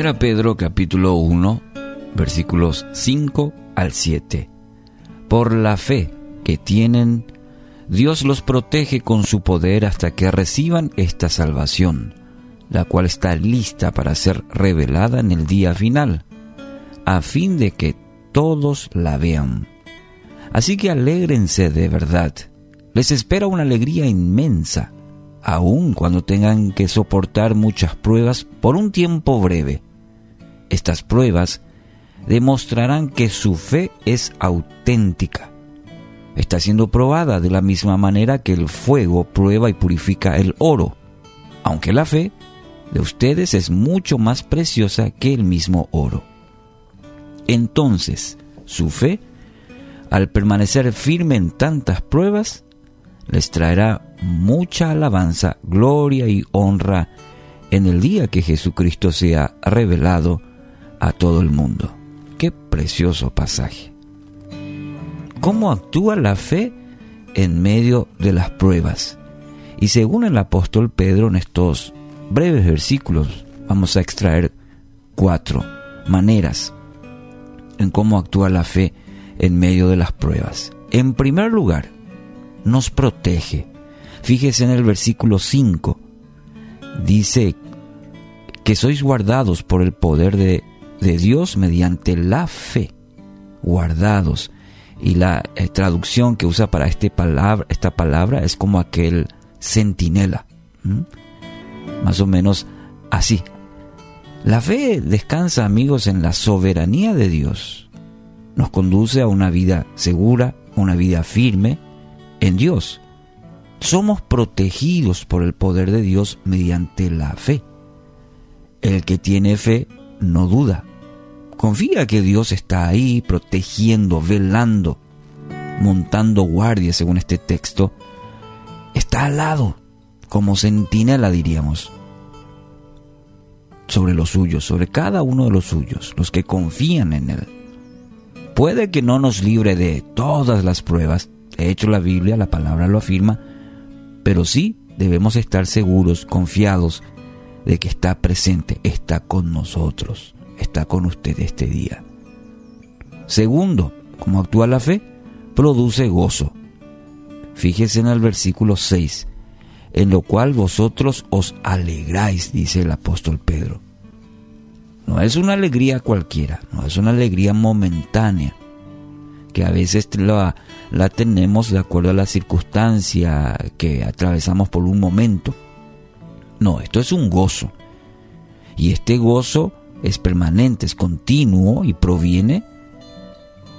1 Pedro capítulo 1, versículos 5 al 7. Por la fe que tienen, Dios los protege con su poder hasta que reciban esta salvación, la cual está lista para ser revelada en el día final, a fin de que todos la vean. Así que alégrense de verdad. Les espera una alegría inmensa, aun cuando tengan que soportar muchas pruebas por un tiempo breve. Estas pruebas demostrarán que su fe es auténtica. Está siendo probada de la misma manera que el fuego prueba y purifica el oro, aunque la fe de ustedes es mucho más preciosa que el mismo oro. Entonces, su fe, al permanecer firme en tantas pruebas, les traerá mucha alabanza, gloria y honra en el día que Jesucristo sea revelado a todo el mundo. Qué precioso pasaje. ¿Cómo actúa la fe en medio de las pruebas? Y según el apóstol Pedro en estos breves versículos vamos a extraer cuatro maneras en cómo actúa la fe en medio de las pruebas. En primer lugar, nos protege. Fíjese en el versículo 5. Dice que sois guardados por el poder de, de Dios mediante la fe. Guardados. Y la eh, traducción que usa para este palabra, esta palabra es como aquel centinela. Más o menos así. La fe descansa, amigos, en la soberanía de Dios. Nos conduce a una vida segura, una vida firme en Dios. Somos protegidos por el poder de Dios mediante la fe. El que tiene fe no duda. Confía que Dios está ahí protegiendo, velando, montando guardia, según este texto. Está al lado, como centinela diríamos, sobre los suyos, sobre cada uno de los suyos, los que confían en Él. Puede que no nos libre de todas las pruebas, de hecho la Biblia, la palabra lo afirma, pero sí debemos estar seguros, confiados de que está presente, está con nosotros, está con usted este día. Segundo, ¿cómo actúa la fe? Produce gozo. Fíjese en el versículo 6, en lo cual vosotros os alegráis, dice el apóstol Pedro. No es una alegría cualquiera, no es una alegría momentánea, que a veces la, la tenemos de acuerdo a la circunstancia que atravesamos por un momento. No, esto es un gozo. Y este gozo es permanente, es continuo y proviene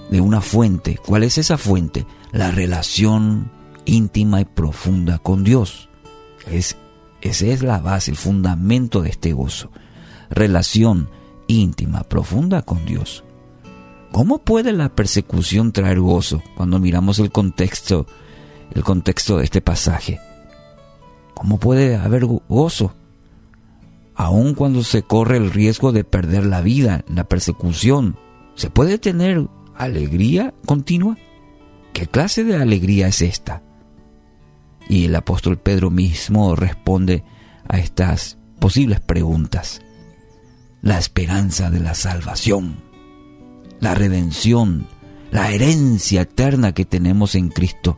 de una fuente. ¿Cuál es esa fuente? La relación íntima y profunda con Dios. Es, esa es la base, el fundamento de este gozo. Relación íntima, profunda con Dios. ¿Cómo puede la persecución traer gozo cuando miramos el contexto, el contexto de este pasaje? ¿Cómo puede haber gozo? Aun cuando se corre el riesgo de perder la vida la persecución, ¿se puede tener alegría continua? ¿Qué clase de alegría es esta? Y el apóstol Pedro mismo responde a estas posibles preguntas. La esperanza de la salvación la redención, la herencia eterna que tenemos en Cristo.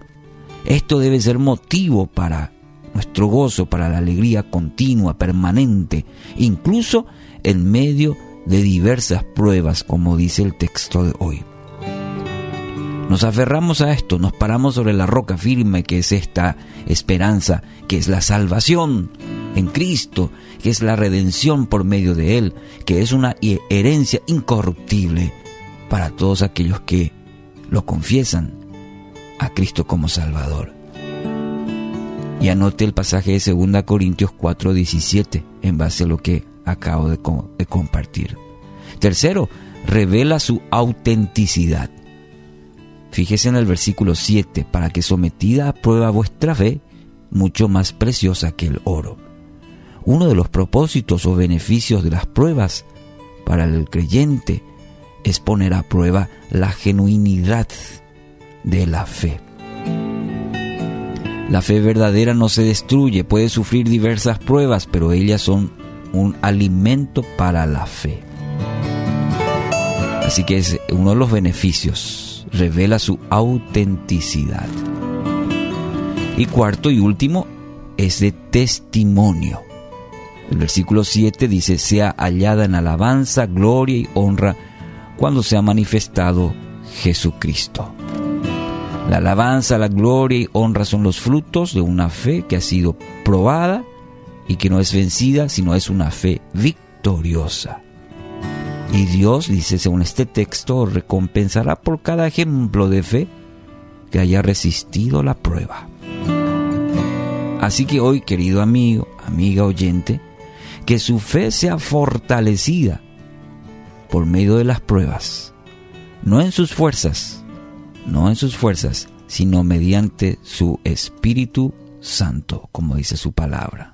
Esto debe ser motivo para nuestro gozo, para la alegría continua, permanente, incluso en medio de diversas pruebas, como dice el texto de hoy. Nos aferramos a esto, nos paramos sobre la roca firme que es esta esperanza, que es la salvación en Cristo, que es la redención por medio de Él, que es una herencia incorruptible para todos aquellos que lo confiesan a Cristo como Salvador. Y anote el pasaje de 2 Corintios 4:17 en base a lo que acabo de, de compartir. Tercero, revela su autenticidad. Fíjese en el versículo 7, para que sometida a prueba vuestra fe, mucho más preciosa que el oro. Uno de los propósitos o beneficios de las pruebas para el creyente es poner a prueba la genuinidad de la fe. La fe verdadera no se destruye, puede sufrir diversas pruebas, pero ellas son un alimento para la fe. Así que es uno de los beneficios, revela su autenticidad. Y cuarto y último, es de testimonio. El versículo 7 dice, sea hallada en alabanza, gloria y honra cuando se ha manifestado Jesucristo. La alabanza, la gloria y honra son los frutos de una fe que ha sido probada y que no es vencida, sino es una fe victoriosa. Y Dios, dice según este texto, recompensará por cada ejemplo de fe que haya resistido la prueba. Así que hoy, querido amigo, amiga oyente, que su fe sea fortalecida por medio de las pruebas, no en sus fuerzas, no en sus fuerzas, sino mediante su Espíritu Santo, como dice su palabra.